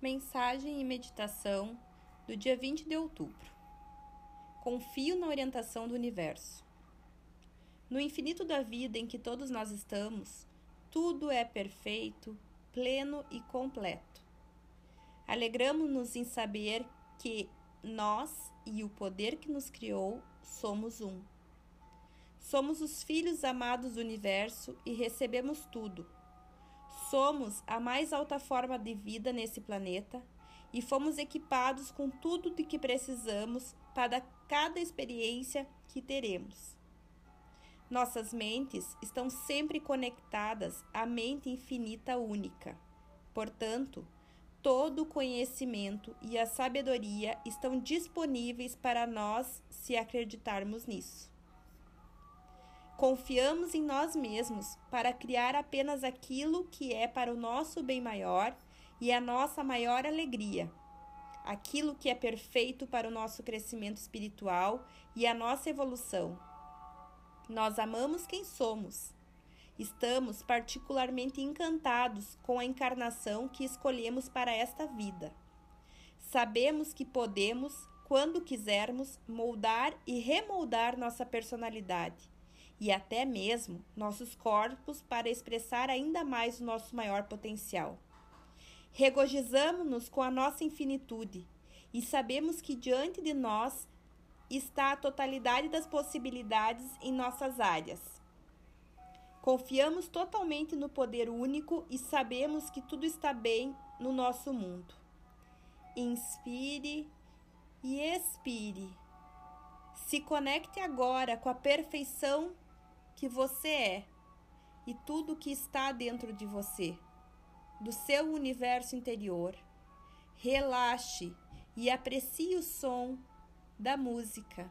Mensagem e meditação do dia 20 de outubro. Confio na orientação do universo. No infinito da vida em que todos nós estamos, tudo é perfeito, pleno e completo. Alegramos-nos em saber que nós e o poder que nos criou somos um. Somos os filhos amados do universo e recebemos tudo Somos a mais alta forma de vida nesse planeta e fomos equipados com tudo de que precisamos para cada experiência que teremos. Nossas mentes estão sempre conectadas à mente infinita única. Portanto, todo o conhecimento e a sabedoria estão disponíveis para nós se acreditarmos nisso. Confiamos em nós mesmos para criar apenas aquilo que é para o nosso bem maior e a nossa maior alegria. Aquilo que é perfeito para o nosso crescimento espiritual e a nossa evolução. Nós amamos quem somos. Estamos particularmente encantados com a encarnação que escolhemos para esta vida. Sabemos que podemos, quando quisermos, moldar e remoldar nossa personalidade e até mesmo nossos corpos para expressar ainda mais o nosso maior potencial. Regozijamo-nos com a nossa infinitude e sabemos que diante de nós está a totalidade das possibilidades em nossas áreas. Confiamos totalmente no poder único e sabemos que tudo está bem no nosso mundo. Inspire e expire. Se conecte agora com a perfeição que você é e tudo que está dentro de você, do seu universo interior. Relaxe e aprecie o som da música.